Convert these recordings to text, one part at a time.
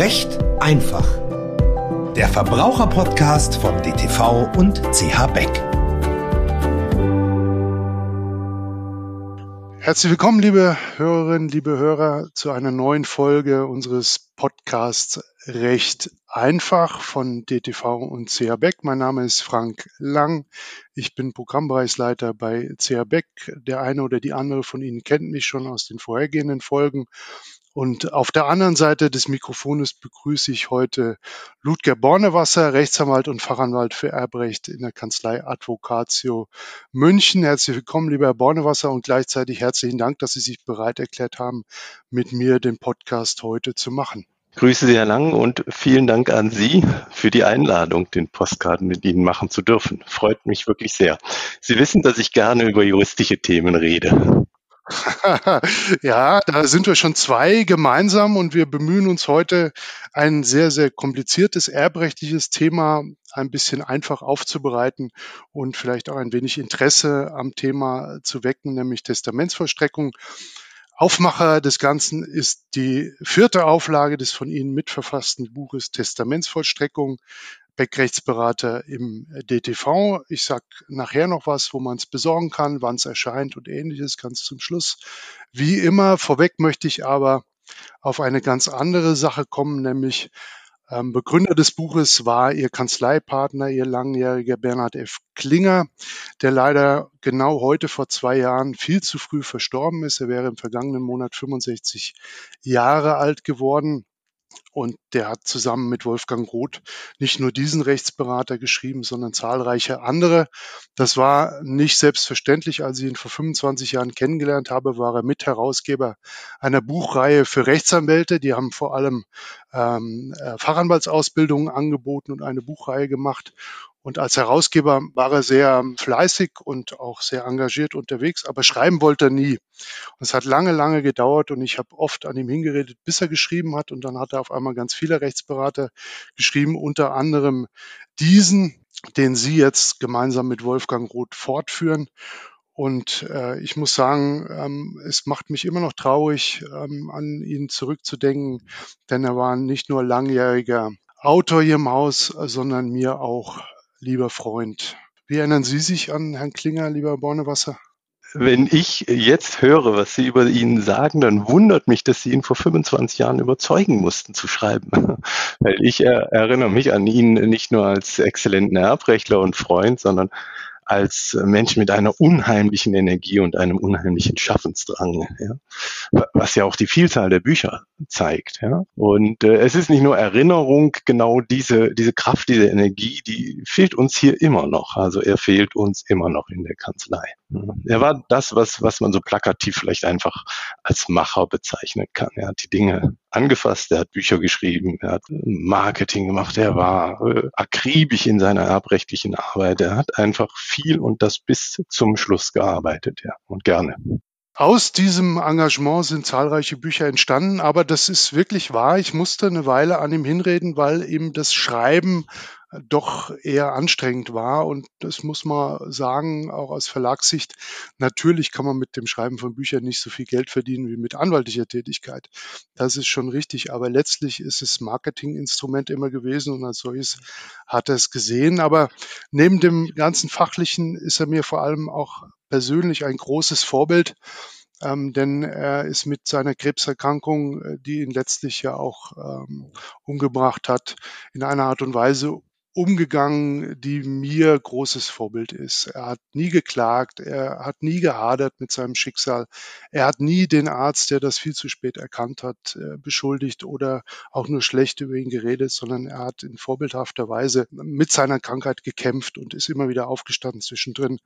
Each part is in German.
Recht einfach. Der Verbraucherpodcast von DTV und CH Beck. Herzlich willkommen, liebe Hörerinnen, liebe Hörer, zu einer neuen Folge unseres Podcasts Recht einfach von DTV und CH Beck. Mein Name ist Frank Lang. Ich bin Programmbereichsleiter bei CH Beck. Der eine oder die andere von Ihnen kennt mich schon aus den vorhergehenden Folgen und auf der anderen Seite des Mikrofones begrüße ich heute Ludger Bornewasser, Rechtsanwalt und Fachanwalt für Erbrecht in der Kanzlei Advocatio München. Herzlich willkommen, lieber Herr Bornewasser, und gleichzeitig herzlichen Dank, dass Sie sich bereit erklärt haben, mit mir den Podcast heute zu machen. Grüße Sie, Herr Lang, und vielen Dank an Sie für die Einladung, den Postkarten mit Ihnen machen zu dürfen. Freut mich wirklich sehr. Sie wissen, dass ich gerne über juristische Themen rede. ja, da sind wir schon zwei gemeinsam und wir bemühen uns heute, ein sehr, sehr kompliziertes erbrechtliches Thema ein bisschen einfach aufzubereiten und vielleicht auch ein wenig Interesse am Thema zu wecken, nämlich Testamentsvollstreckung. Aufmacher des Ganzen ist die vierte Auflage des von Ihnen mitverfassten Buches Testamentsvollstreckung. Beck-Rechtsberater im DTV. Ich sage nachher noch was, wo man es besorgen kann, wann es erscheint und ähnliches, ganz zum Schluss. Wie immer, vorweg möchte ich aber auf eine ganz andere Sache kommen, nämlich ähm, Begründer des Buches war Ihr Kanzleipartner, Ihr langjähriger Bernhard F. Klinger, der leider genau heute vor zwei Jahren viel zu früh verstorben ist. Er wäre im vergangenen Monat 65 Jahre alt geworden. Und der hat zusammen mit Wolfgang Roth nicht nur diesen Rechtsberater geschrieben, sondern zahlreiche andere. Das war nicht selbstverständlich. Als ich ihn vor 25 Jahren kennengelernt habe, war er Mitherausgeber einer Buchreihe für Rechtsanwälte. Die haben vor allem ähm, äh, Fachanwaltsausbildungen angeboten und eine Buchreihe gemacht. Und als Herausgeber war er sehr fleißig und auch sehr engagiert unterwegs, aber schreiben wollte er nie. Und es hat lange, lange gedauert und ich habe oft an ihm hingeredet, bis er geschrieben hat. Und dann hat er auf einmal ganz viele Rechtsberater geschrieben, unter anderem diesen, den Sie jetzt gemeinsam mit Wolfgang Roth fortführen. Und äh, ich muss sagen, ähm, es macht mich immer noch traurig, ähm, an ihn zurückzudenken, denn er war nicht nur langjähriger Autor hier im Haus, sondern mir auch lieber Freund. Wie erinnern Sie sich an Herrn Klinger, lieber Bornewasser? Wenn ich jetzt höre, was Sie über ihn sagen, dann wundert mich, dass Sie ihn vor 25 Jahren überzeugen mussten zu schreiben. Weil ich erinnere mich an ihn nicht nur als exzellenten Erbrechtler und Freund, sondern als Mensch mit einer unheimlichen Energie und einem unheimlichen Schaffensdrang, ja? was ja auch die Vielzahl der Bücher zeigt. Ja? Und äh, es ist nicht nur Erinnerung, genau diese, diese Kraft, diese Energie, die fehlt uns hier immer noch. Also er fehlt uns immer noch in der Kanzlei. Er war das, was, was man so plakativ vielleicht einfach als Macher bezeichnen kann. Er hat die Dinge angefasst, er hat Bücher geschrieben, er hat Marketing gemacht, er war äh, akribisch in seiner erbrechtlichen Arbeit, er hat einfach viel und das bis zum Schluss gearbeitet, ja, und gerne. Aus diesem Engagement sind zahlreiche Bücher entstanden, aber das ist wirklich wahr. Ich musste eine Weile an ihm hinreden, weil ihm das Schreiben doch eher anstrengend war. Und das muss man sagen, auch aus Verlagssicht. Natürlich kann man mit dem Schreiben von Büchern nicht so viel Geld verdienen wie mit anwaltlicher Tätigkeit. Das ist schon richtig. Aber letztlich ist es Marketinginstrument immer gewesen und als solches hat er es gesehen. Aber neben dem ganzen Fachlichen ist er mir vor allem auch persönlich ein großes Vorbild. Ähm, denn er ist mit seiner Krebserkrankung, äh, die ihn letztlich ja auch ähm, umgebracht hat, in einer Art und Weise umgegangen, die mir großes Vorbild ist. Er hat nie geklagt, er hat nie gehadert mit seinem Schicksal, er hat nie den Arzt, der das viel zu spät erkannt hat, äh, beschuldigt oder auch nur schlecht über ihn geredet, sondern er hat in vorbildhafter Weise mit seiner Krankheit gekämpft und ist immer wieder aufgestanden zwischendrin.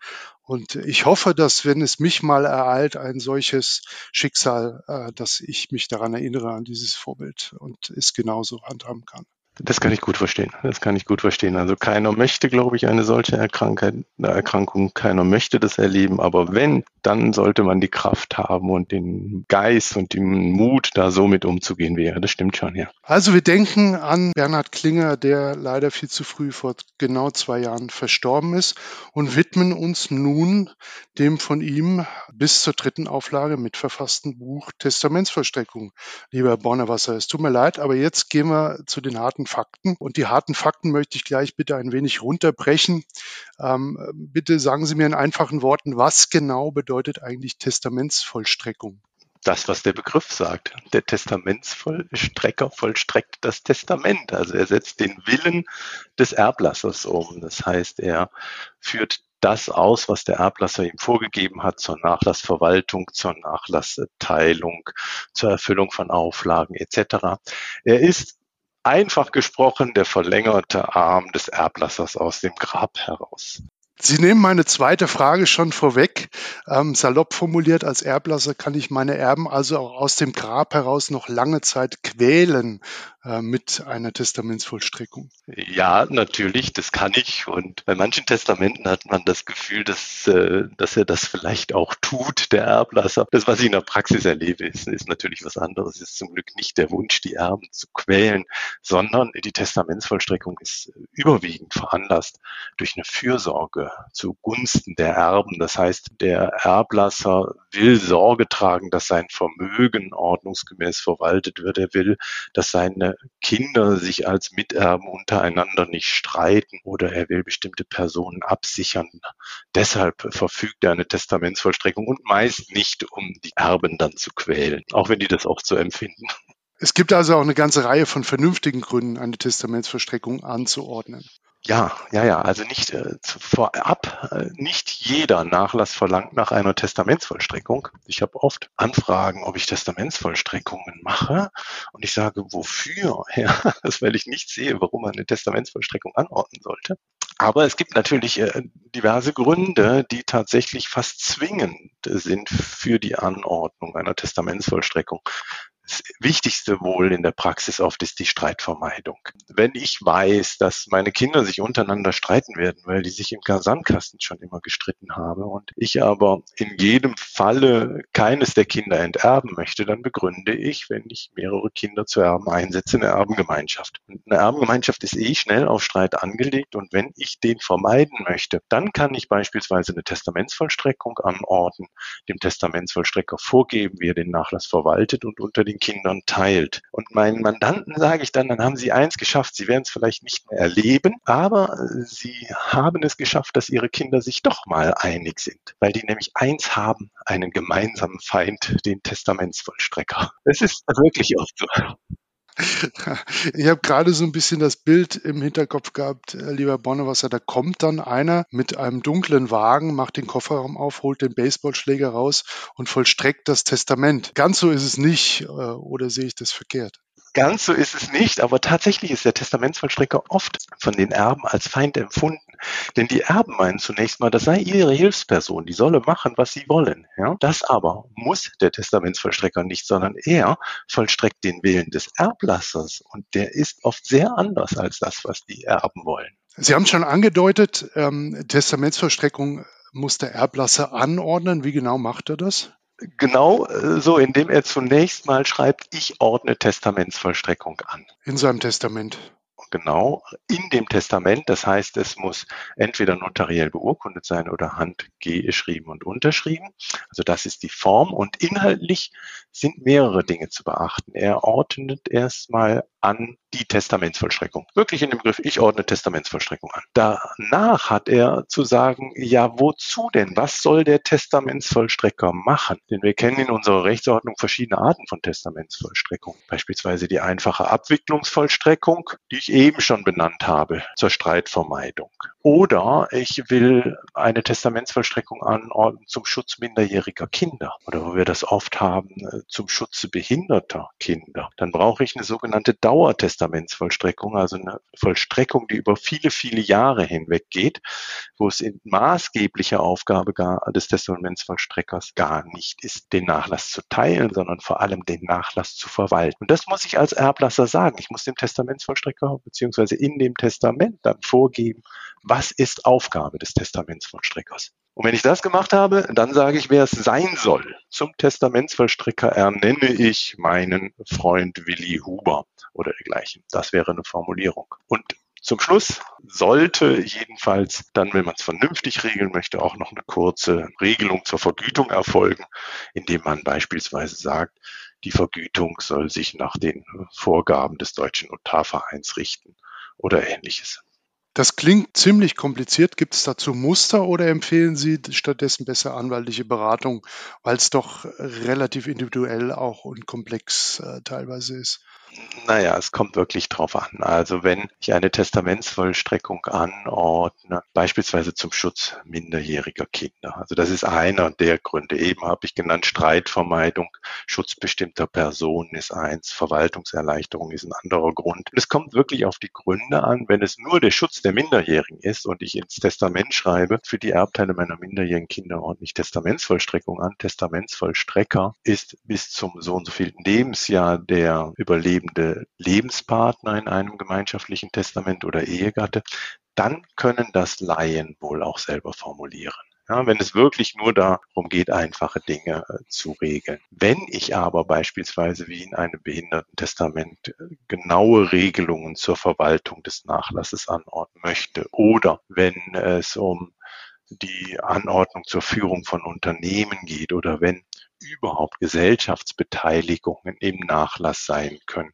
Und ich hoffe, dass wenn es mich mal ereilt, ein solches Schicksal, äh, dass ich mich daran erinnere, an dieses Vorbild und es genauso handhaben kann. Das kann ich gut verstehen. Das kann ich gut verstehen. Also keiner möchte, glaube ich, eine solche Erkrankung. Keiner möchte das erleben. Aber wenn, dann sollte man die Kraft haben und den Geist und den Mut, da so mit umzugehen wäre. Das stimmt schon, ja. Also wir denken an Bernhard Klinger, der leider viel zu früh vor genau zwei Jahren verstorben ist und widmen uns nun dem von ihm bis zur dritten Auflage mitverfassten Buch Testamentsvollstreckung. Lieber Bornewasser, es tut mir leid, aber jetzt gehen wir zu den harten harten Fakten. Und die harten Fakten möchte ich gleich bitte ein wenig runterbrechen. Ähm, bitte sagen Sie mir in einfachen Worten, was genau bedeutet eigentlich Testamentsvollstreckung? das, was der Begriff sagt. Der Testamentsvollstrecker vollstreckt das Testament. Also er setzt den Willen des Erblassers um. Das heißt, er führt das aus, was der Erblasser ihm vorgegeben hat zur Nachlassverwaltung, zur Nachlassteilung, zur Erfüllung von Auflagen etc. Er ist einfach gesprochen der verlängerte Arm des Erblassers aus dem Grab heraus. Sie nehmen meine zweite Frage schon vorweg. Ähm, salopp formuliert, als Erblasser kann ich meine Erben also auch aus dem Grab heraus noch lange Zeit quälen äh, mit einer Testamentsvollstreckung. Ja, natürlich, das kann ich. Und bei manchen Testamenten hat man das Gefühl, dass, äh, dass er das vielleicht auch tut, der Erblasser. Das, was ich in der Praxis erlebe, ist, ist natürlich was anderes. Es ist zum Glück nicht der Wunsch, die Erben zu quälen, sondern die Testamentsvollstreckung ist überwiegend veranlasst durch eine Fürsorge zugunsten der Erben. Das heißt, der Erblasser will Sorge tragen, dass sein Vermögen ordnungsgemäß verwaltet wird. Er will, dass seine Kinder sich als Miterben untereinander nicht streiten oder er will bestimmte Personen absichern. Deshalb verfügt er eine Testamentsvollstreckung und meist nicht, um die Erben dann zu quälen, auch wenn die das auch so empfinden. Es gibt also auch eine ganze Reihe von vernünftigen Gründen, eine Testamentsvollstreckung anzuordnen. Ja, ja, ja. Also nicht äh, vorab, äh, nicht jeder Nachlass verlangt nach einer Testamentsvollstreckung. Ich habe oft Anfragen, ob ich Testamentsvollstreckungen mache. Und ich sage, wofür? Ja, das, weil ich nicht sehe, warum man eine Testamentsvollstreckung anordnen sollte. Aber es gibt natürlich äh, diverse Gründe, die tatsächlich fast zwingend sind für die Anordnung einer Testamentsvollstreckung das Wichtigste wohl in der Praxis oft ist die Streitvermeidung. Wenn ich weiß, dass meine Kinder sich untereinander streiten werden, weil die sich im Sandkasten schon immer gestritten haben und ich aber in jedem Falle keines der Kinder enterben möchte, dann begründe ich, wenn ich mehrere Kinder zu erben einsetze, eine Erbengemeinschaft. Und eine Erbengemeinschaft ist eh schnell auf Streit angelegt und wenn ich den vermeiden möchte, dann kann ich beispielsweise eine Testamentsvollstreckung anordnen, dem Testamentsvollstrecker vorgeben, wie er den Nachlass verwaltet und unter den Kindern teilt. Und meinen Mandanten sage ich dann, dann haben sie eins geschafft. Sie werden es vielleicht nicht mehr erleben, aber sie haben es geschafft, dass ihre Kinder sich doch mal einig sind, weil die nämlich eins haben, einen gemeinsamen Feind, den Testamentsvollstrecker. Es ist wirklich oft so. Ich habe gerade so ein bisschen das Bild im Hinterkopf gehabt, äh, lieber Bonnewasser, da kommt dann einer mit einem dunklen Wagen, macht den Kofferraum auf, holt den Baseballschläger raus und vollstreckt das Testament. Ganz so ist es nicht, äh, oder sehe ich das verkehrt? Ganz so ist es nicht, aber tatsächlich ist der Testamentsvollstrecker oft von den Erben als Feind empfunden. Denn die Erben meinen zunächst mal, das sei ihre Hilfsperson, die solle machen, was sie wollen. Ja? Das aber muss der Testamentsvollstrecker nicht, sondern er vollstreckt den Willen des Erblassers und der ist oft sehr anders als das, was die Erben wollen. Sie haben schon angedeutet, ähm, Testamentsvollstreckung muss der Erblasser anordnen. Wie genau macht er das? Genau äh, so, indem er zunächst mal schreibt, ich ordne Testamentsvollstreckung an. In seinem Testament. Genau, in dem Testament. Das heißt, es muss entweder notariell beurkundet sein oder handgeschrieben und unterschrieben. Also das ist die Form. Und inhaltlich sind mehrere Dinge zu beachten. Er ordnet erstmal an die Testamentsvollstreckung. Wirklich in dem Begriff, ich ordne Testamentsvollstreckung an. Danach hat er zu sagen, ja, wozu denn? Was soll der Testamentsvollstrecker machen? Denn wir kennen in unserer Rechtsordnung verschiedene Arten von Testamentsvollstreckung. Beispielsweise die einfache Abwicklungsvollstreckung, die ich eben schon benannt habe, zur Streitvermeidung. Oder ich will eine Testamentsvollstreckung anordnen zum Schutz minderjähriger Kinder. Oder wo wir das oft haben, äh, zum Schutze behinderter Kinder. Dann brauche ich eine sogenannte Dauer Dauertestamentsvollstreckung, also eine Vollstreckung, die über viele, viele Jahre hinweg geht, wo es in maßgeblicher Aufgabe gar, des Testamentsvollstreckers gar nicht ist, den Nachlass zu teilen, sondern vor allem den Nachlass zu verwalten. Und das muss ich als Erblasser sagen. Ich muss dem Testamentsvollstrecker beziehungsweise in dem Testament dann vorgeben, was ist Aufgabe des Testamentsvollstreckers. Und wenn ich das gemacht habe, dann sage ich, wer es sein soll. Zum Testamentsvollstrecker ernenne ich meinen Freund Willi Huber oder dergleichen. Das wäre eine Formulierung. Und zum Schluss sollte jedenfalls dann, wenn man es vernünftig regeln möchte, auch noch eine kurze Regelung zur Vergütung erfolgen, indem man beispielsweise sagt, die Vergütung soll sich nach den Vorgaben des Deutschen Notarvereins richten oder ähnliches. Das klingt ziemlich kompliziert. Gibt es dazu Muster oder empfehlen Sie stattdessen besser anwaltliche Beratung, weil es doch relativ individuell auch und komplex äh, teilweise ist? Naja, es kommt wirklich drauf an. Also wenn ich eine Testamentsvollstreckung anordne, beispielsweise zum Schutz minderjähriger Kinder. Also das ist einer der Gründe. Eben habe ich genannt, Streitvermeidung, Schutz bestimmter Personen ist eins, Verwaltungserleichterung ist ein anderer Grund. Und es kommt wirklich auf die Gründe an. Wenn es nur der Schutz der Minderjährigen ist und ich ins Testament schreibe, für die Erbteile meiner minderjährigen Kinder ordentlich Testamentsvollstreckung an. Testamentsvollstrecker ist bis zum so und so vielen Lebensjahr der Überlebende lebende Lebenspartner in einem gemeinschaftlichen Testament oder Ehegatte, dann können das Laien wohl auch selber formulieren. Ja, wenn es wirklich nur darum geht, einfache Dinge äh, zu regeln. Wenn ich aber beispielsweise wie in einem Behindertentestament äh, genaue Regelungen zur Verwaltung des Nachlasses anordnen möchte oder wenn es um die Anordnung zur Führung von Unternehmen geht oder wenn überhaupt Gesellschaftsbeteiligungen im Nachlass sein können,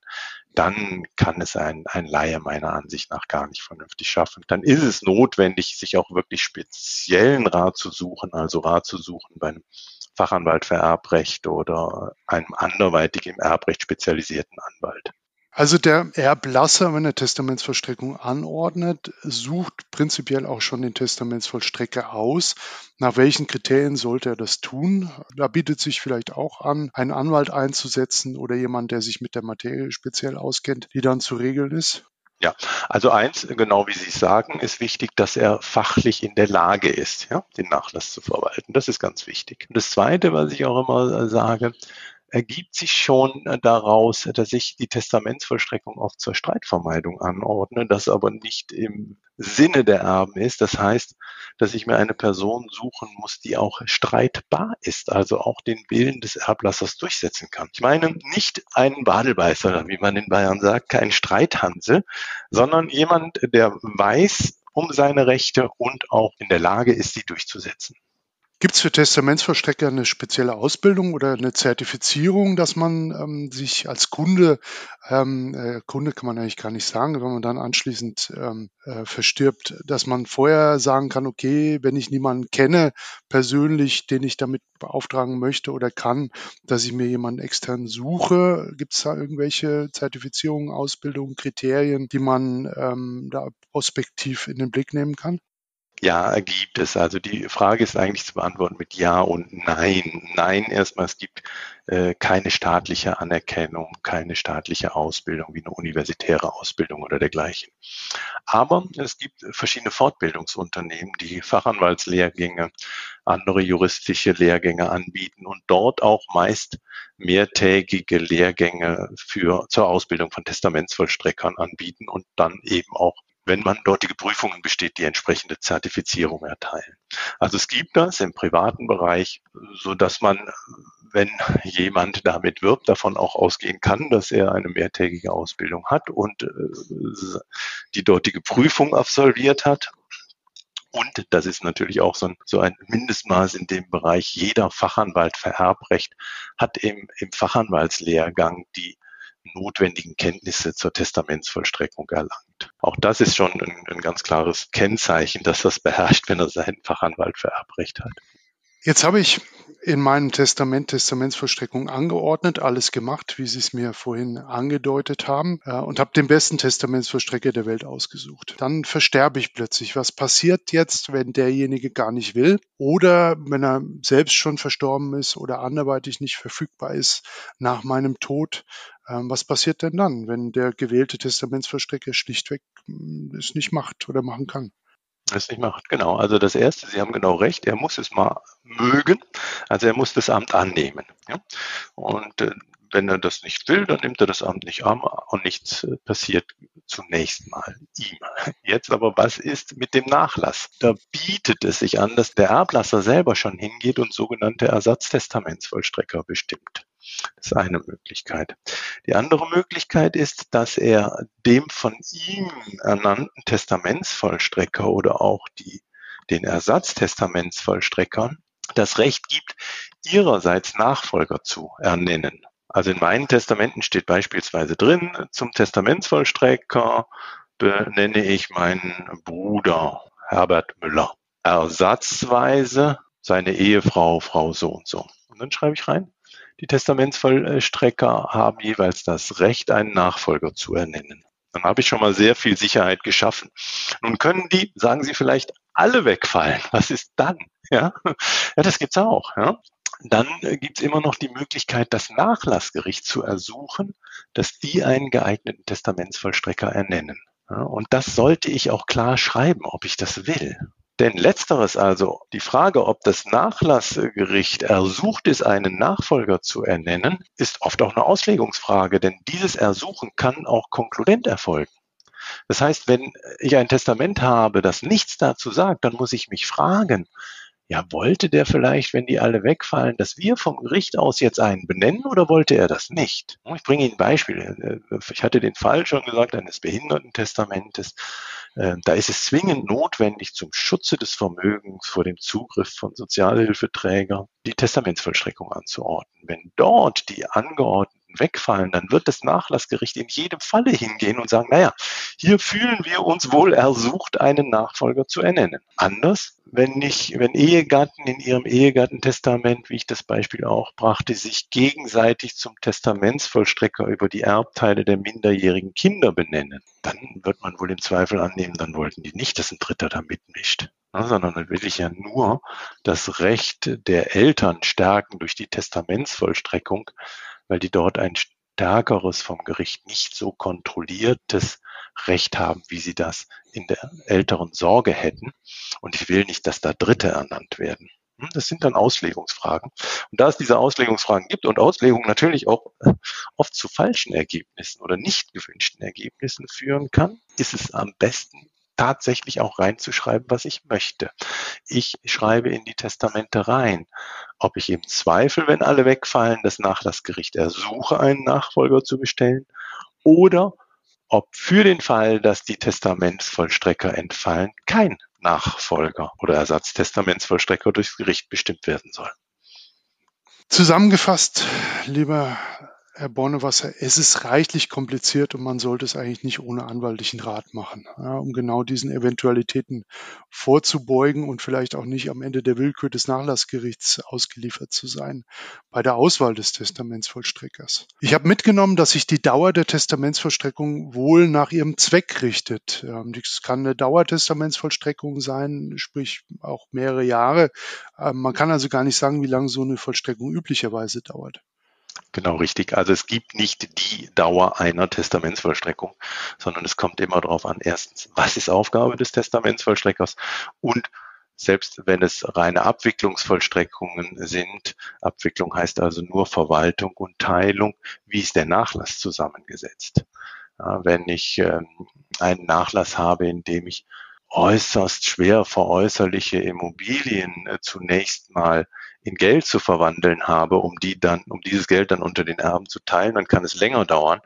dann kann es ein, ein Laie meiner Ansicht nach gar nicht vernünftig schaffen. Dann ist es notwendig, sich auch wirklich speziellen Rat zu suchen, also Rat zu suchen bei einem Fachanwalt für Erbrecht oder einem anderweitig im Erbrecht spezialisierten Anwalt. Also der Erblasser, wenn er Testamentsvollstreckung anordnet, sucht prinzipiell auch schon den Testamentsvollstrecker aus. Nach welchen Kriterien sollte er das tun? Da bietet sich vielleicht auch an, einen Anwalt einzusetzen oder jemand, der sich mit der Materie speziell auskennt, die dann zu regeln ist. Ja, also eins, genau wie Sie sagen, ist wichtig, dass er fachlich in der Lage ist, ja, den Nachlass zu verwalten. Das ist ganz wichtig. Und das Zweite, was ich auch immer sage, ergibt sich schon äh, daraus, dass ich die Testamentsvollstreckung oft zur Streitvermeidung anordne, das aber nicht im Sinne der Erben ist. Das heißt, dass ich mir eine Person suchen muss, die auch streitbar ist, also auch den Willen des Erblassers durchsetzen kann. Ich meine nicht einen Badelbeißer, wie man in Bayern sagt, kein Streithansel, sondern jemand, der weiß um seine Rechte und auch in der Lage ist, sie durchzusetzen. Gibt es für Testamentsvollstrecker eine spezielle Ausbildung oder eine Zertifizierung, dass man ähm, sich als Kunde, ähm, äh, Kunde kann man eigentlich gar nicht sagen, wenn man dann anschließend ähm, äh, verstirbt, dass man vorher sagen kann, okay, wenn ich niemanden kenne persönlich, den ich damit beauftragen möchte oder kann, dass ich mir jemanden extern suche. Gibt es da irgendwelche Zertifizierungen, Ausbildungen, Kriterien, die man ähm, da prospektiv in den Blick nehmen kann? Ja, gibt es. Also die Frage ist eigentlich zu beantworten mit Ja und Nein. Nein, erstmal, es gibt äh, keine staatliche Anerkennung, keine staatliche Ausbildung wie eine universitäre Ausbildung oder dergleichen. Aber es gibt verschiedene Fortbildungsunternehmen, die Fachanwaltslehrgänge, andere juristische Lehrgänge anbieten und dort auch meist mehrtägige Lehrgänge für, zur Ausbildung von Testamentsvollstreckern anbieten und dann eben auch wenn man dortige Prüfungen besteht, die entsprechende Zertifizierung erteilen. Also es gibt das im privaten Bereich, so dass man, wenn jemand damit wirbt, davon auch ausgehen kann, dass er eine mehrtägige Ausbildung hat und äh, die dortige Prüfung absolviert hat. Und das ist natürlich auch so ein, so ein Mindestmaß in dem Bereich. Jeder Fachanwalt für Erbrecht hat im, im Fachanwaltslehrgang die notwendigen Kenntnisse zur Testamentsvollstreckung erlangt. Auch das ist schon ein, ein ganz klares Kennzeichen, dass das beherrscht, wenn er seinen Fachanwalt für Erbrecht hat. Jetzt habe ich in meinem Testament Testamentsvollstreckung angeordnet, alles gemacht, wie Sie es mir vorhin angedeutet haben, äh, und habe den besten Testamentsvollstrecker der Welt ausgesucht. Dann versterbe ich plötzlich. Was passiert jetzt, wenn derjenige gar nicht will oder wenn er selbst schon verstorben ist oder anderweitig nicht verfügbar ist nach meinem Tod? Ähm, was passiert denn dann, wenn der gewählte Testamentsvollstrecker schlichtweg hm, es nicht macht oder machen kann? Es nicht macht. Genau. Also das erste, Sie haben genau recht, er muss es mal mögen. Also er muss das Amt annehmen. Ja? Und äh, wenn er das nicht will, dann nimmt er das Amt nicht an und nichts äh, passiert zunächst mal ihm. Jetzt aber, was ist mit dem Nachlass? Da bietet es sich an, dass der Erblasser selber schon hingeht und sogenannte Ersatztestamentsvollstrecker bestimmt. Das ist eine Möglichkeit. Die andere Möglichkeit ist, dass er dem von ihm ernannten Testamentsvollstrecker oder auch die, den Ersatztestamentsvollstreckern das Recht gibt, ihrerseits Nachfolger zu ernennen. Also in meinen Testamenten steht beispielsweise drin, zum Testamentsvollstrecker benenne ich meinen Bruder Herbert Müller. Ersatzweise seine Ehefrau, Frau so und so. Und dann schreibe ich rein, die Testamentsvollstrecker haben jeweils das Recht, einen Nachfolger zu ernennen. Dann habe ich schon mal sehr viel Sicherheit geschaffen. Nun können die, sagen Sie vielleicht, alle wegfallen. Was ist dann? Ja, ja das gibt's auch. Ja. Dann gibt's immer noch die Möglichkeit, das Nachlassgericht zu ersuchen, dass die einen geeigneten Testamentsvollstrecker ernennen. Ja, und das sollte ich auch klar schreiben, ob ich das will. Denn letzteres also, die Frage, ob das Nachlassgericht ersucht ist, einen Nachfolger zu ernennen, ist oft auch eine Auslegungsfrage, denn dieses Ersuchen kann auch konkludent erfolgen. Das heißt, wenn ich ein Testament habe, das nichts dazu sagt, dann muss ich mich fragen, ja, wollte der vielleicht, wenn die alle wegfallen, dass wir vom Gericht aus jetzt einen benennen oder wollte er das nicht? Ich bringe Ihnen ein Beispiel. Ich hatte den Fall schon gesagt eines Behindertentestamentes. Ähm, da ist es zwingend notwendig, zum Schutze des Vermögens vor dem Zugriff von Sozialhilfeträgern die Testamentsvollstreckung anzuordnen. Wenn dort die angeordneten wegfallen, dann wird das Nachlassgericht in jedem Falle hingehen und sagen, naja, hier fühlen wir uns wohl ersucht, einen Nachfolger zu ernennen. Anders, wenn nicht, wenn Ehegatten in ihrem Ehegattentestament, wie ich das Beispiel auch brachte, sich gegenseitig zum Testamentsvollstrecker über die Erbteile der minderjährigen Kinder benennen, dann wird man wohl im Zweifel annehmen, dann wollten die nicht, dass ein Dritter da mitmischt. sondern dann will ich ja nur das Recht der Eltern stärken durch die Testamentsvollstreckung weil die dort ein stärkeres vom Gericht nicht so kontrolliertes Recht haben, wie sie das in der älteren Sorge hätten. Und ich will nicht, dass da Dritte ernannt werden. Hm, das sind dann Auslegungsfragen. Und da es diese Auslegungsfragen gibt und Auslegung natürlich auch äh, oft zu falschen Ergebnissen oder nicht gewünschten Ergebnissen führen kann, ist es am besten, tatsächlich auch reinzuschreiben, was ich möchte. Ich schreibe in die Testamente rein, ob ich im Zweifel, wenn alle wegfallen, das Nachlassgericht ersuche, einen Nachfolger zu bestellen oder ob für den Fall, dass die Testamentsvollstrecker entfallen, kein Nachfolger oder Ersatztestamentsvollstrecker durchs Gericht bestimmt werden soll. Zusammengefasst, lieber Herr Bornewasser, es ist reichlich kompliziert und man sollte es eigentlich nicht ohne anwaltlichen Rat machen, ja, um genau diesen Eventualitäten vorzubeugen und vielleicht auch nicht am Ende der Willkür des Nachlassgerichts ausgeliefert zu sein bei der Auswahl des Testamentsvollstreckers. Ich habe mitgenommen, dass sich die Dauer der Testamentsvollstreckung wohl nach ihrem Zweck richtet. Das kann eine Dauertestamentsvollstreckung sein, sprich auch mehrere Jahre. Ähm, man kann also gar nicht sagen, wie lange so eine Vollstreckung üblicherweise dauert. Genau richtig. Also es gibt nicht die Dauer einer Testamentsvollstreckung, sondern es kommt immer darauf an, erstens, was ist Aufgabe des Testamentsvollstreckers und selbst wenn es reine Abwicklungsvollstreckungen sind, Abwicklung heißt also nur Verwaltung und Teilung, wie ist der Nachlass zusammengesetzt? Ja, wenn ich ähm, einen Nachlass habe, in dem ich äußerst schwer veräußerliche Immobilien äh, zunächst mal in Geld zu verwandeln habe, um die dann, um dieses Geld dann unter den Erben zu teilen, dann kann es länger dauern,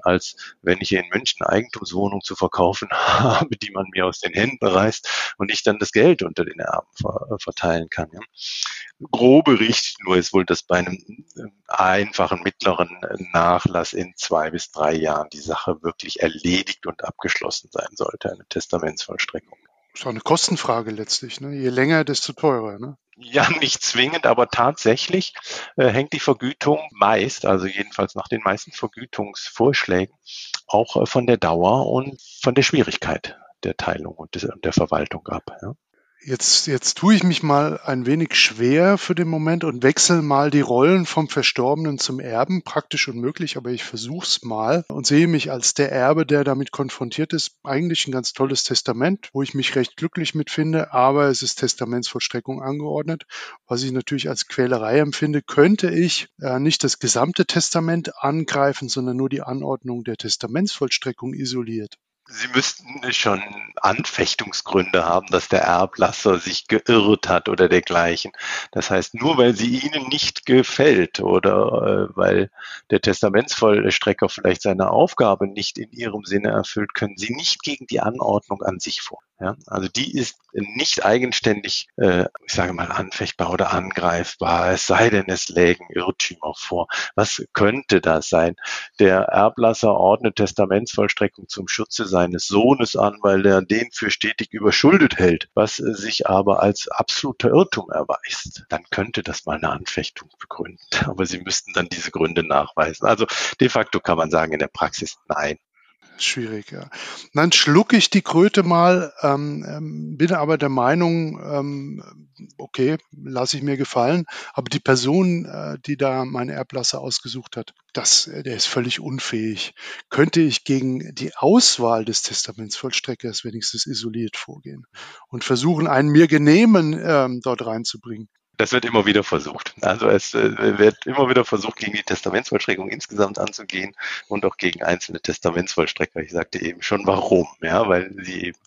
als wenn ich hier in München Eigentumswohnung zu verkaufen habe, die man mir aus den Händen reißt und ich dann das Geld unter den Erben ver verteilen kann. Ja. Grobe Richtschnur ist wohl, dass bei einem äh, einfachen mittleren Nachlass in zwei bis drei Jahren die Sache wirklich erledigt und abgeschlossen sein sollte, eine Testamentsvollstreckung. Ist auch eine Kostenfrage letztlich. Ne? Je länger, desto teurer. Ne? Ja, nicht zwingend, aber tatsächlich äh, hängt die Vergütung meist, also jedenfalls nach den meisten Vergütungsvorschlägen, auch äh, von der Dauer und von der Schwierigkeit der Teilung und, des, der Verwaltung ab. Ja. Jetzt, jetzt tue ich mich mal ein wenig schwer für den Moment und wechsle mal die Rollen vom Verstorbenen zum Erben. Praktisch unmöglich, aber ich versuche es mal und sehe mich als der Erbe, der damit konfrontiert ist. Eigentlich ein ganz tolles Testament, wo ich mich recht glücklich mit finde, aber es ist Testamentsvollstreckung angeordnet. Was ich natürlich als Quälerei empfinde, könnte ich äh, nicht das gesamte Testament angreifen, sondern nur die Anordnung der Testamentsvollstreckung isoliert. Sie müssten schon Anfechtungsgründe haben, dass der Erblasser sich geirrt hat oder dergleichen. Das heißt, nur weil sie Ihnen nicht gefällt oder äh, weil der Testamentsvollstrecker vielleicht seine Aufgabe nicht in Ihrem Sinne erfüllt, können Sie nicht gegen die Anordnung an sich vor. Ja, also die ist nicht eigenständig, äh, ich sage mal, anfechtbar oder angreifbar, es sei denn, es lägen Irrtümer vor. Was könnte das sein? Der Erblasser ordnet Testamentsvollstreckung zum Schutze seines Sohnes an, weil er den für stetig überschuldet hält, was sich aber als absoluter Irrtum erweist. Dann könnte das mal eine Anfechtung begründen. Aber Sie müssten dann diese Gründe nachweisen. Also de facto kann man sagen, in der Praxis nein schwierig, ja. Dann schlucke ich die Kröte mal, ähm, ähm, bin aber der Meinung, ähm, okay, lasse ich mir gefallen. Aber die Person, äh, die da meine Erblasse ausgesucht hat, das, äh, der ist völlig unfähig. Könnte ich gegen die Auswahl des Testamentsvollstreckers wenigstens isoliert vorgehen und versuchen, einen mir genehmen ähm, dort reinzubringen? Das wird immer wieder versucht. Also es äh, wird immer wieder versucht, gegen die Testamentsvollstreckung insgesamt anzugehen und auch gegen einzelne Testamentsvollstrecker. Ich sagte eben schon warum, ja, weil sie eben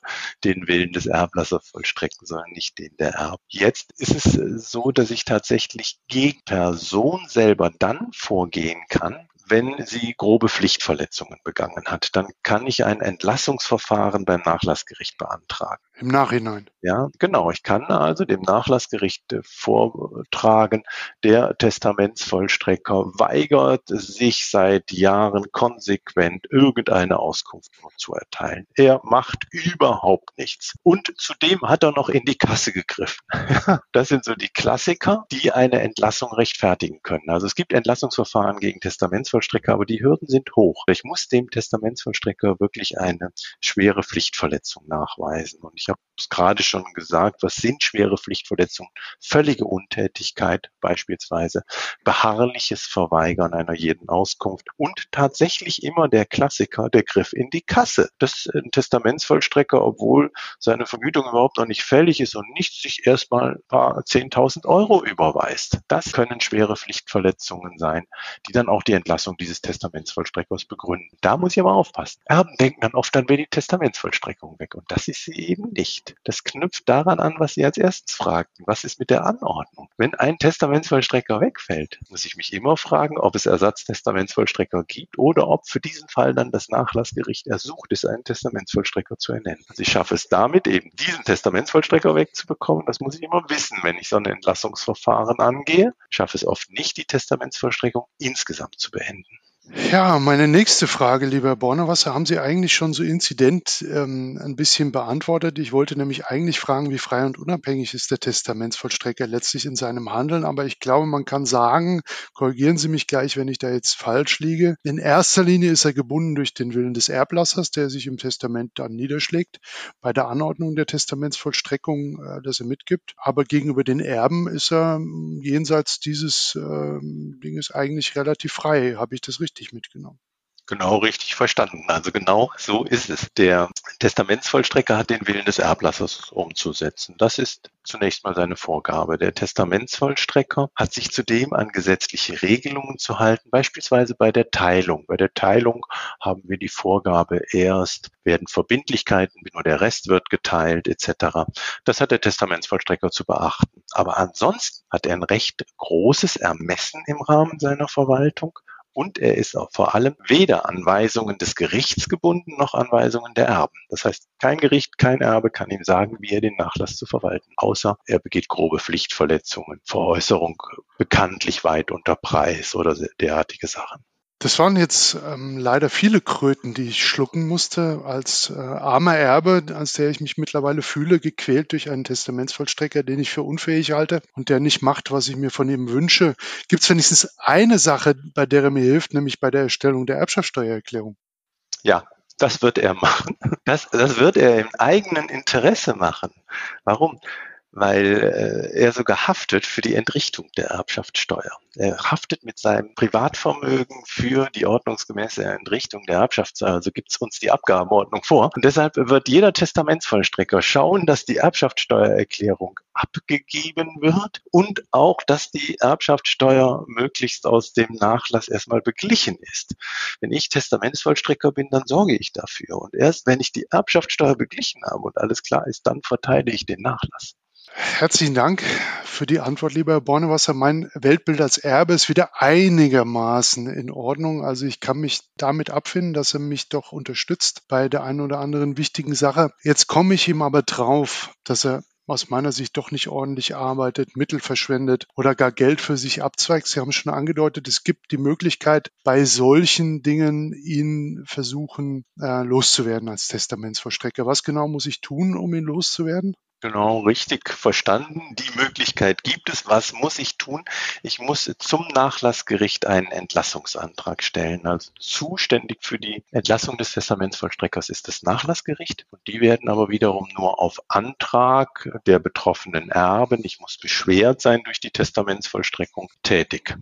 den Willen des Erblassers vollstrecken sollen, nicht den der Erb. Jetzt ist es äh, so, dass ich tatsächlich gegen Person selber dann vorgehen kann, wenn sie grobe Pflichtverletzungen begangen hat, dann kann ich ein Entlassungsverfahren beim Nachlassgericht beantragen. Im Nachhinein. Ja, genau. Ich kann also dem Nachlassgericht äh, vortragen, der Testamentsvollstrecker weigert sich seit Jahren konsequent irgendeine Auskunft zu erteilen. Er macht überhaupt nichts. Und zudem hat er noch in die Kasse gegriffen. das sind so die Klassiker, die eine Entlassung rechtfertigen können. Also es gibt Entlassungsverfahren gegen Testamentsvollstrecker, aber die Hürden sind hoch. Ich muss dem Testamentsvollstrecker wirklich eine schwere Pflichtverletzung nachweisen. Und ich habe es gerade schon gesagt, was sind schwere Pflichtverletzungen? Völlige Untätigkeit beispielsweise, beharrliches Verweigern einer jeden Auskunft und tatsächlich immer der Klassiker, der Griff in die Kasse. Das ein Testamentsvollstrecker, obwohl seine Vergütung überhaupt noch nicht fällig ist und nicht sich erstmal ein paar 10.000 Euro überweist. Das können schwere Pflichtverletzungen sein, die dann auch die Entlassung dieses Testamentsvollstreckers begründen. Da muss ich aber aufpassen. Erben denken dann oft, dann wäre die Testamentsvollstreckung weg und das ist sie eben nicht. Das knüpft daran an, was Sie als erstes fragten. Was ist mit der Anordnung? Wenn ein Testamentsvollstrecker wegfällt, muss ich mich immer fragen, ob es Ersatztestamentsvollstrecker gibt oder ob für diesen Fall dann das Nachlassgericht ersucht ist, einen Testamentsvollstrecker zu ernennen. Also ich schaffe es damit eben, diesen Testamentsvollstrecker wegzubekommen. Das muss ich immer wissen, wenn ich so ein Entlassungsverfahren angehe. Ich schaffe es oft nicht, die Testamentsvollstreckung insgesamt zu beenden. Ja, meine nächste Frage, lieber Bornewasser, haben Sie eigentlich schon so Inzident ähm, ein bisschen beantwortet. Ich wollte nämlich eigentlich fragen, wie frei und unabhängig ist der Testamentsvollstrecker letztlich in seinem Handeln. Aber ich glaube, man kann sagen, korrigieren Sie mich gleich, wenn ich da jetzt falsch liege. In erster Linie ist er gebunden durch den Willen des Erblassers, der sich im Testament dann niederschlägt, bei der Anordnung der Testamentsvollstreckung, äh, dass er mitgibt. Aber gegenüber den Erben ist er jenseits dieses äh, Dinges eigentlich relativ frei. Habe ich das richtig richtig mitgenommen. Genau richtig verstanden. Also genau so ist es. Der Testamentsvollstrecker hat den Willen des Erblassers umzusetzen. Das ist zunächst mal seine Vorgabe. Der Testamentsvollstrecker hat sich zudem an gesetzliche Regelungen zu halten, beispielsweise bei der Teilung. Bei der Teilung haben wir die Vorgabe, erst werden Verbindlichkeiten, nur der Rest wird geteilt etc. Das hat der Testamentsvollstrecker zu beachten. Aber ansonsten hat er ein recht großes Ermessen im Rahmen seiner Verwaltung und er ist auch vor allem weder Anweisungen des Gerichts gebunden noch Anweisungen der Erben. Das heißt, kein Gericht, kein Erbe kann ihm sagen, wie er den Nachlass zu verwalten, außer er begeht grobe Pflichtverletzungen, Veräußerung bekanntlich weit unter Preis oder derartige Sachen. Das waren jetzt ähm, leider viele Kröten, die ich schlucken musste als äh, armer Erbe, als der ich mich mittlerweile fühle, gequält durch einen Testamentsvollstrecker, den ich für unfähig halte und der nicht macht, was ich mir von ihm wünsche. Gibt es wenigstens eine Sache, bei der er mir hilft, nämlich bei der Erstellung der Erbschaftssteuererklärung? Ja, das wird er machen. Das, das wird er im eigenen Interesse machen. Warum? Weil äh, er sogar haftet für die Entrichtung der Erbschaftssteuer. Er haftet mit seinem Privatvermögen für die ordnungsgemäße Entrichtung der Erbschaftssteuer. Also gibt es uns die Abgabenordnung vor. Und deshalb wird jeder Testamentsvollstrecker schauen, dass die Erbschaftssteuererklärung abgegeben wird und auch, dass die Erbschaftssteuer möglichst aus dem Nachlass erstmal beglichen ist. Wenn ich Testamentsvollstrecker bin, dann sorge ich dafür. Und erst wenn ich die Erbschaftssteuer beglichen habe und alles klar ist, dann verteile ich den Nachlass. Herzlichen Dank für die Antwort, lieber Herr Bornewasser. Mein Weltbild als Erbe ist wieder einigermaßen in Ordnung. Also ich kann mich damit abfinden, dass er mich doch unterstützt bei der einen oder anderen wichtigen Sache. Jetzt komme ich ihm aber drauf, dass er aus meiner Sicht doch nicht ordentlich arbeitet, Mittel verschwendet oder gar Geld für sich abzweigt. Sie haben schon angedeutet, es gibt die Möglichkeit, bei solchen Dingen ihn versuchen äh, loszuwerden als Testamentsvollstrecker. Was genau muss ich tun, um ihn loszuwerden? Genau, richtig verstanden. Die Möglichkeit gibt es. Was muss ich tun? Ich muss zum Nachlassgericht einen Entlassungsantrag stellen. Also zuständig für die Entlassung des Testamentsvollstreckers ist das Nachlassgericht. Und die werden aber wiederum nur auf Antrag der betroffenen Erben, ich muss beschwert sein durch die Testamentsvollstreckung, tätig.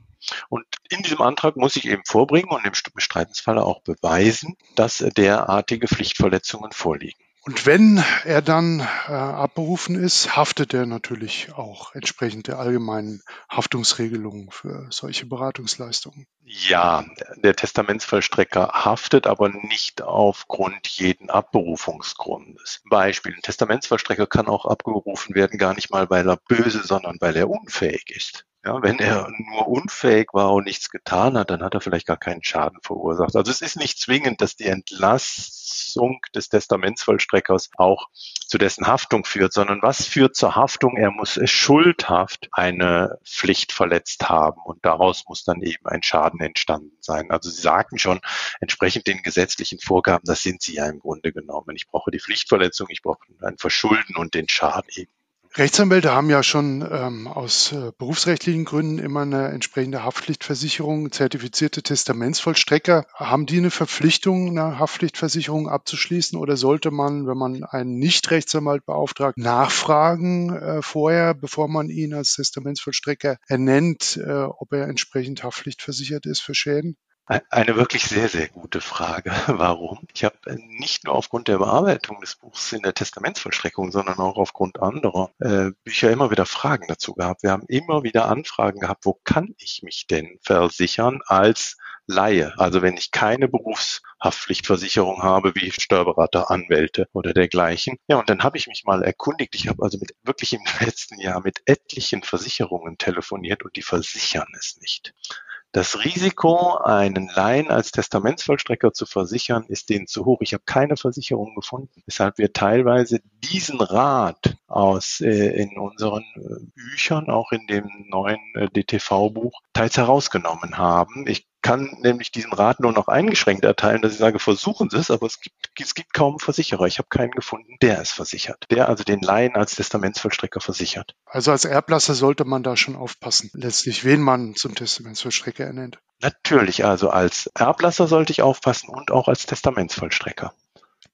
Und in diesem Antrag muss ich eben vorbringen und im Bestreitensfalle auch beweisen, dass derartige Pflichtverletzungen vorliegen. Und wenn er dann äh, abberufen ist, haftet er natürlich auch entsprechend der allgemeinen Haftungsregelungen für solche Beratungsleistungen. Ja, der Testamentsvollstrecker haftet aber nicht aufgrund jeden Abberufungsgrundes. Beispiel, ein Testamentsvollstrecker kann auch abgerufen werden, gar nicht mal, weil er böse, sondern weil er unfähig ist. Ja, wenn er nur unfähig war und nichts getan hat, dann hat er vielleicht gar keinen Schaden verursacht. Also es ist nicht zwingend, dass die Entlassung des Testamentsvollstreckers auch zu dessen Haftung führt, sondern was führt zur Haftung? Er muss schuldhaft eine Pflicht verletzt haben und daraus muss dann eben ein Schaden entstanden sein. Also Sie sagten schon, entsprechend den gesetzlichen Vorgaben, das sind sie ja im Grunde genommen. Ich brauche die Pflichtverletzung, ich brauche ein Verschulden und den Schaden eben. Rechtsanwälte haben ja schon ähm, aus äh, berufsrechtlichen Gründen immer eine entsprechende Haftpflichtversicherung. Zertifizierte Testamentsvollstrecker, haben die eine Verpflichtung, eine Haftpflichtversicherung abzuschließen oder sollte man, wenn man einen Nicht-Rechtsanwalt beauftragt, nachfragen äh, vorher, bevor man ihn als Testamentsvollstrecker ernennt, äh, ob er entsprechend haftpflichtversichert ist für Schäden? Eine wirklich sehr, sehr gute Frage. Warum? Ich habe äh, nicht nur aufgrund der Bearbeitung des Buchs in der Testamentsvollstreckung, sondern auch aufgrund anderer äh, Bücher immer wieder Fragen dazu gehabt. Wir haben immer wieder Anfragen gehabt, wo kann ich mich denn versichern als Laie? Also wenn ich keine Berufshaftpflichtversicherung habe, wie Steuerberater, Anwälte oder dergleichen. Ja, und dann habe ich mich mal erkundigt. Ich habe also mit wirklich im letzten Jahr mit etlichen Versicherungen telefoniert und die versichern es nicht. Das Risiko, einen Laien als Testamentsvollstrecker zu versichern, ist denen zu hoch. Ich habe keine Versicherung gefunden, weshalb wir teilweise diesen Rat aus äh, in unseren äh, Büchern, auch in dem neuen äh, DTV-Buch, teils herausgenommen haben. Ich kann nämlich diesen Rat nur noch eingeschränkt erteilen, dass ich sage, versuchen Sie es, aber es gibt, es gibt kaum Versicherer. Ich habe keinen gefunden, der es versichert, der also den Laien als Testamentsvollstrecker versichert. Also als Erblasser sollte man da schon aufpassen, letztlich wen man zum Testamentsvollstrecker ernennt. Natürlich, also als Erblasser sollte ich aufpassen und auch als Testamentsvollstrecker.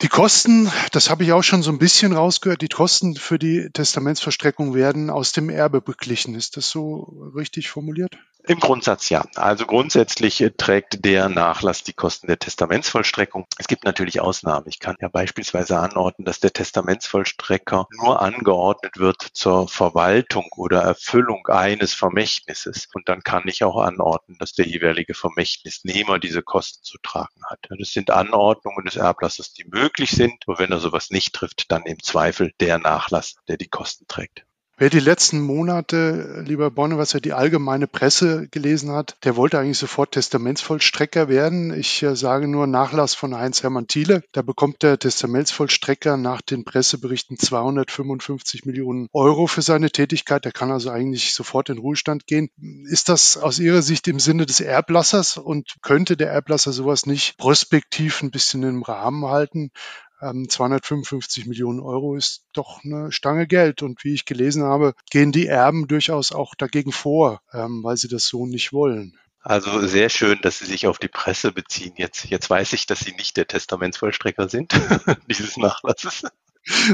Die Kosten, das habe ich auch schon so ein bisschen rausgehört, die Kosten für die Testamentsverstreckung werden aus dem Erbe beglichen. Ist das so richtig formuliert? Im Grundsatz ja. Also grundsätzlich äh, trägt der Nachlass die Kosten der Testamentsvollstreckung. Es gibt natürlich Ausnahmen. Ich kann ja beispielsweise anordnen, dass der Testamentsvollstrecker nur angeordnet wird zur Verwaltung oder Erfüllung eines Vermächtnisses. Und dann kann ich auch anordnen, dass der jeweilige Vermächtnisnehmer diese Kosten zu tragen hat. Das sind Anordnungen des Erblasses, die möglich sind. Und wenn er sowas nicht trifft, dann im Zweifel der Nachlass, der die Kosten trägt. Wer die letzten Monate, lieber Bonne, was ja die allgemeine Presse gelesen hat, der wollte eigentlich sofort Testamentsvollstrecker werden. Ich äh, sage nur Nachlass von Heinz Hermann Thiele. Da bekommt der Testamentsvollstrecker nach den Presseberichten 255 Millionen Euro für seine Tätigkeit. Der kann also eigentlich sofort in Ruhestand gehen. Ist das aus Ihrer Sicht im Sinne des Erblassers und könnte der Erblasser sowas nicht prospektiv ein bisschen im Rahmen halten? 255 ähm, Millionen Euro ist doch eine Stange Geld. Und wie ich gelesen habe, gehen die Erben durchaus auch dagegen vor, ähm, weil sie das so nicht wollen. Also sehr schön, dass Sie sich auf die Presse beziehen. Jetzt, jetzt weiß ich, dass Sie nicht der Testamentsvollstrecker sind, dieses Nachlasses.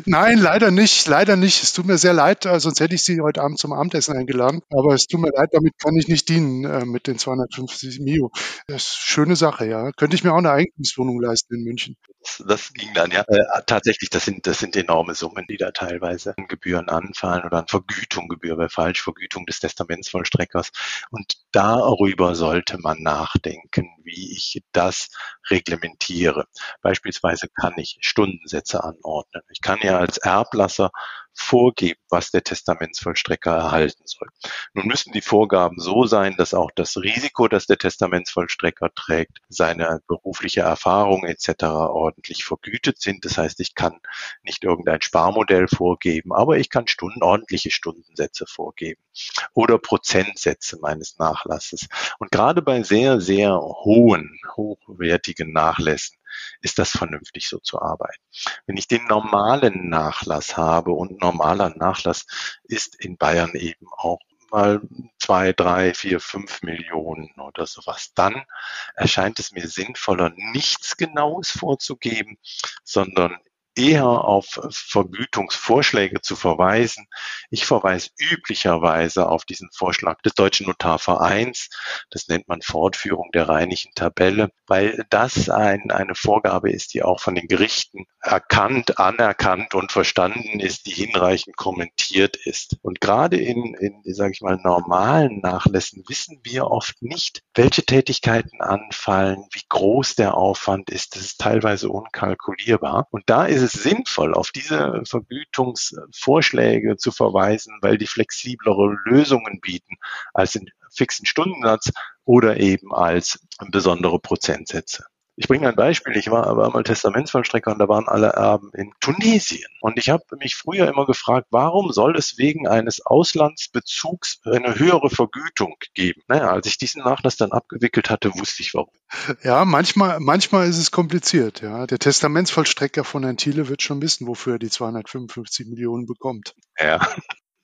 Nein, leider nicht, leider nicht. Es tut mir sehr leid, äh, sonst hätte ich Sie heute Abend zum Abendessen eingeladen. Aber es tut mir leid, damit kann ich nicht dienen äh, mit den 250 Mio. Das ist eine schöne Sache, ja. Könnte ich mir auch eine Eigentumswohnung leisten in München. Das, das ging dann, ja. Äh, tatsächlich, das sind, das sind enorme Summen, die da teilweise an Gebühren anfallen oder an Vergütung, Gebühr wäre falsch, Vergütung des Testamentsvollstreckers. Und darüber sollte man nachdenken, wie ich das reglementiere. Beispielsweise kann ich Stundensätze anordnen. Ich kann ja als Erblasser vorgeben, was der Testamentsvollstrecker erhalten soll. Nun müssen die Vorgaben so sein, dass auch das Risiko, das der Testamentsvollstrecker trägt, seine berufliche Erfahrung etc. ordentlich vergütet sind. Das heißt, ich kann nicht irgendein Sparmodell vorgeben, aber ich kann Stunden, ordentliche Stundensätze vorgeben oder Prozentsätze meines Nachlasses. Und gerade bei sehr, sehr hohen, hochwertigen Nachlässen ist das vernünftig so zu arbeiten. Wenn ich den normalen Nachlass habe und normaler Nachlass ist in Bayern eben auch mal zwei, drei, vier, fünf Millionen oder sowas, dann erscheint es mir sinnvoller, nichts Genaues vorzugeben, sondern eher auf Vergütungsvorschläge zu verweisen. Ich verweise üblicherweise auf diesen Vorschlag des Deutschen Notarvereins. Das nennt man Fortführung der reinlichen Tabelle, weil das ein, eine Vorgabe ist, die auch von den Gerichten erkannt, anerkannt und verstanden ist, die hinreichend kommentiert ist. Und gerade in, in sage ich mal, normalen Nachlässen wissen wir oft nicht, welche Tätigkeiten anfallen, wie groß der Aufwand ist. Das ist teilweise unkalkulierbar. Und da ist ist es sinnvoll, auf diese Vergütungsvorschläge zu verweisen, weil die flexiblere Lösungen bieten als den fixen Stundensatz oder eben als besondere Prozentsätze. Ich bringe ein Beispiel. Ich war, war mal Testamentsvollstrecker und da waren alle Erben in Tunesien. Und ich habe mich früher immer gefragt, warum soll es wegen eines Auslandsbezugs eine höhere Vergütung geben? Naja, als ich diesen Nachlass dann abgewickelt hatte, wusste ich warum. Ja, manchmal, manchmal ist es kompliziert. Ja, der Testamentsvollstrecker von Herrn Thiele wird schon wissen, wofür er die 255 Millionen bekommt. Ja.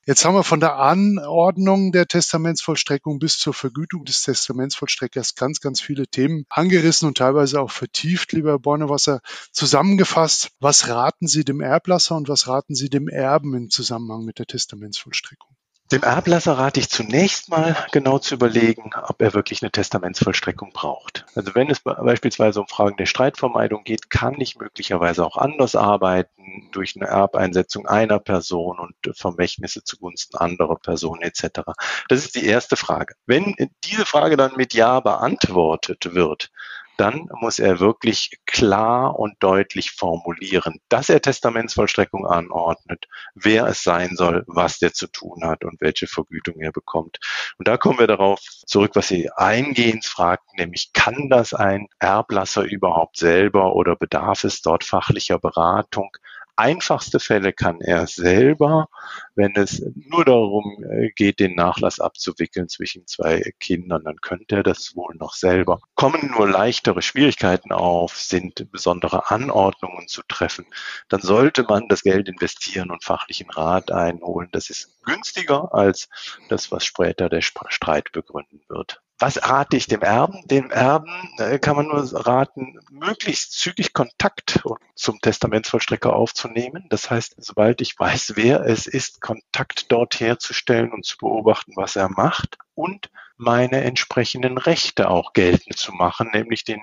Jetzt haben wir von der Anordnung der Testamentsvollstreckung bis zur Vergütung des Testamentsvollstreckers ganz, ganz viele Themen angerissen und teilweise auch vertieft, lieber Bornewasser. Zusammengefasst, was raten Sie dem Erblasser und was raten Sie dem Erben im Zusammenhang mit der Testamentsvollstreckung? Dem Erblasser rate ich zunächst mal genau zu überlegen, ob er wirklich eine Testamentsvollstreckung braucht. Also wenn es beispielsweise um Fragen der Streitvermeidung geht, kann ich möglicherweise auch anders arbeiten durch eine Erbeinsetzung einer Person und Vermächtnisse zugunsten anderer Personen etc. Das ist die erste Frage. Wenn diese Frage dann mit Ja beantwortet wird, dann muss er wirklich klar und deutlich formulieren, dass er Testamentsvollstreckung anordnet, wer es sein soll, was der zu tun hat und welche Vergütung er bekommt. Und da kommen wir darauf zurück, was Sie eingehend fragten, nämlich kann das ein Erblasser überhaupt selber oder bedarf es dort fachlicher Beratung? Einfachste Fälle kann er selber, wenn es nur darum äh, geht, den Nachlass abzuwickeln zwischen zwei Kindern, dann könnte er das wohl noch selber. Kommen nur leichtere Schwierigkeiten auf, sind besondere Anordnungen zu treffen, dann sollte man das Geld investieren und fachlichen Rat einholen. Das ist günstiger als das, was später der Streit begründen wird. Was rate ich dem Erben? Dem Erben äh, kann man nur raten, möglichst zügig Kontakt zum Testamentsvollstrecker aufzunehmen. Das heißt, sobald ich weiß, wer es ist, Kontakt dort herzustellen und zu beobachten, was er macht und meine entsprechenden Rechte auch geltend zu machen, nämlich den,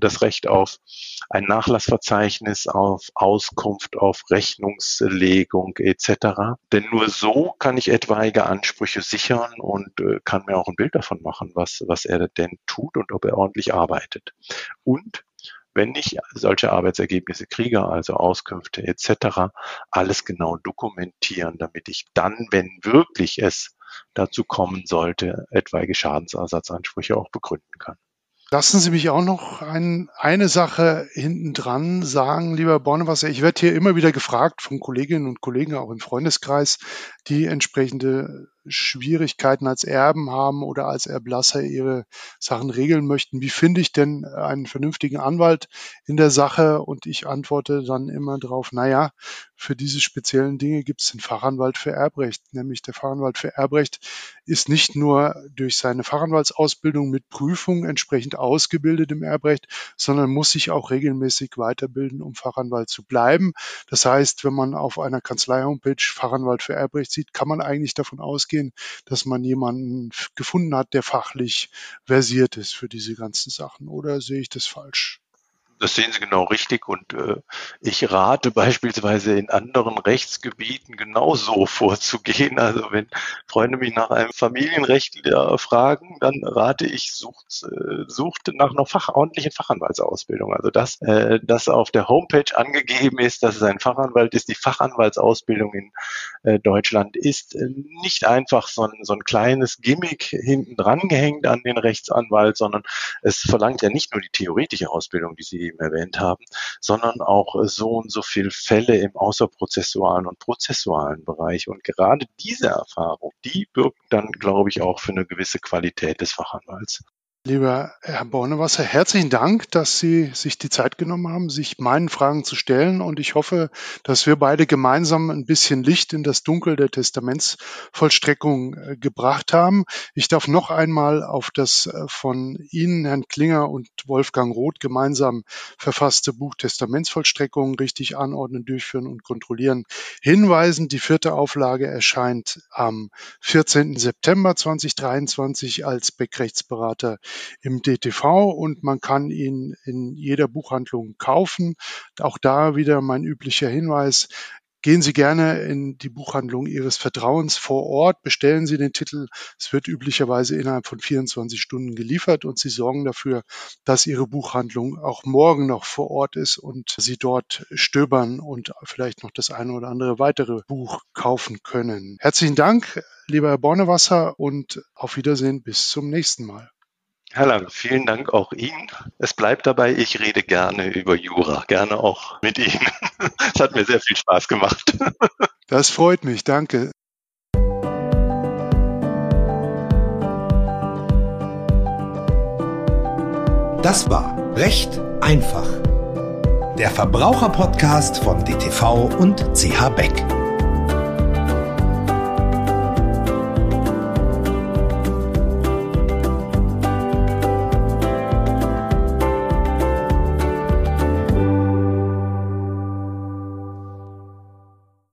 das Recht auf ein Nachlassverzeichnis, auf Auskunft, auf Rechnungslegung etc. Denn nur so kann ich etwaige Ansprüche sichern und äh, kann mir auch ein Bild davon machen, was, was er denn tut und ob er ordentlich arbeitet. Und wenn ich solche Arbeitsergebnisse kriege, also Auskünfte etc., alles genau dokumentieren, damit ich dann, wenn wirklich es dazu kommen sollte, etwaige Schadensersatzansprüche auch begründen kann. Lassen Sie mich auch noch ein, eine Sache hinten dran sagen, lieber Bornewasser. Ich werde hier immer wieder gefragt von Kolleginnen und Kollegen, auch im Freundeskreis, die entsprechende Schwierigkeiten als Erben haben oder als Erblasser ihre Sachen regeln möchten. Wie finde ich denn einen vernünftigen Anwalt in der Sache? Und ich antworte dann immer drauf, naja, für diese speziellen Dinge gibt es den Fachanwalt für Erbrecht. Nämlich der Fachanwalt für Erbrecht ist nicht nur durch seine Fachanwaltsausbildung mit Prüfung entsprechend ausgebildet im Erbrecht, sondern muss sich auch regelmäßig weiterbilden, um Fachanwalt zu bleiben. Das heißt, wenn man auf einer Kanzlei-Homepage Fachanwalt für Erbrecht sieht, kann man eigentlich davon ausgehen, dass man jemanden gefunden hat, der fachlich versiert ist für diese ganzen Sachen. Oder sehe ich das falsch? Das sehen Sie genau richtig und äh, ich rate beispielsweise in anderen Rechtsgebieten genauso vorzugehen. Also wenn Freunde mich nach einem Familienrechtler fragen, dann rate ich, sucht, äh, sucht nach einer Fach, ordentlichen Fachanwaltsausbildung. Also das, äh, das auf der Homepage angegeben ist, dass es ein Fachanwalt ist. Die Fachanwaltsausbildung in äh, Deutschland ist äh, nicht einfach so ein, so ein kleines Gimmick hinten dran gehängt an den Rechtsanwalt, sondern es verlangt ja nicht nur die theoretische Ausbildung, die Sie eben erwähnt haben, sondern auch äh, so und so viele Fälle im außerprozessualen und prozessualen Bereich. Und gerade diese Erfahrung, die birgt dann, glaube ich, auch für eine gewisse Qualität des Fachanwalts. Lieber Herr Bornewasser, herzlichen Dank, dass Sie sich die Zeit genommen haben, sich meinen Fragen zu stellen. Und ich hoffe, dass wir beide gemeinsam ein bisschen Licht in das Dunkel der Testamentsvollstreckung äh, gebracht haben. Ich darf noch einmal auf das äh, von Ihnen, Herrn Klinger und Wolfgang Roth gemeinsam verfasste Buch Testamentsvollstreckung richtig anordnen, durchführen und kontrollieren hinweisen. Die vierte Auflage erscheint am 14. September 2023 als Beckrechtsberater im DTV und man kann ihn in jeder Buchhandlung kaufen. Auch da wieder mein üblicher Hinweis. Gehen Sie gerne in die Buchhandlung Ihres Vertrauens vor Ort, bestellen Sie den Titel. Es wird üblicherweise innerhalb von 24 Stunden geliefert und Sie sorgen dafür, dass Ihre Buchhandlung auch morgen noch vor Ort ist und Sie dort stöbern und vielleicht noch das eine oder andere weitere Buch kaufen können. Herzlichen Dank, lieber Herr Bornewasser und auf Wiedersehen bis zum nächsten Mal. Herr Lang, vielen Dank auch Ihnen. Es bleibt dabei, ich rede gerne über Jura, gerne auch mit Ihnen. Es hat mir sehr viel Spaß gemacht. Das freut mich, danke. Das war Recht einfach. Der Verbraucherpodcast von DTV und CH Beck.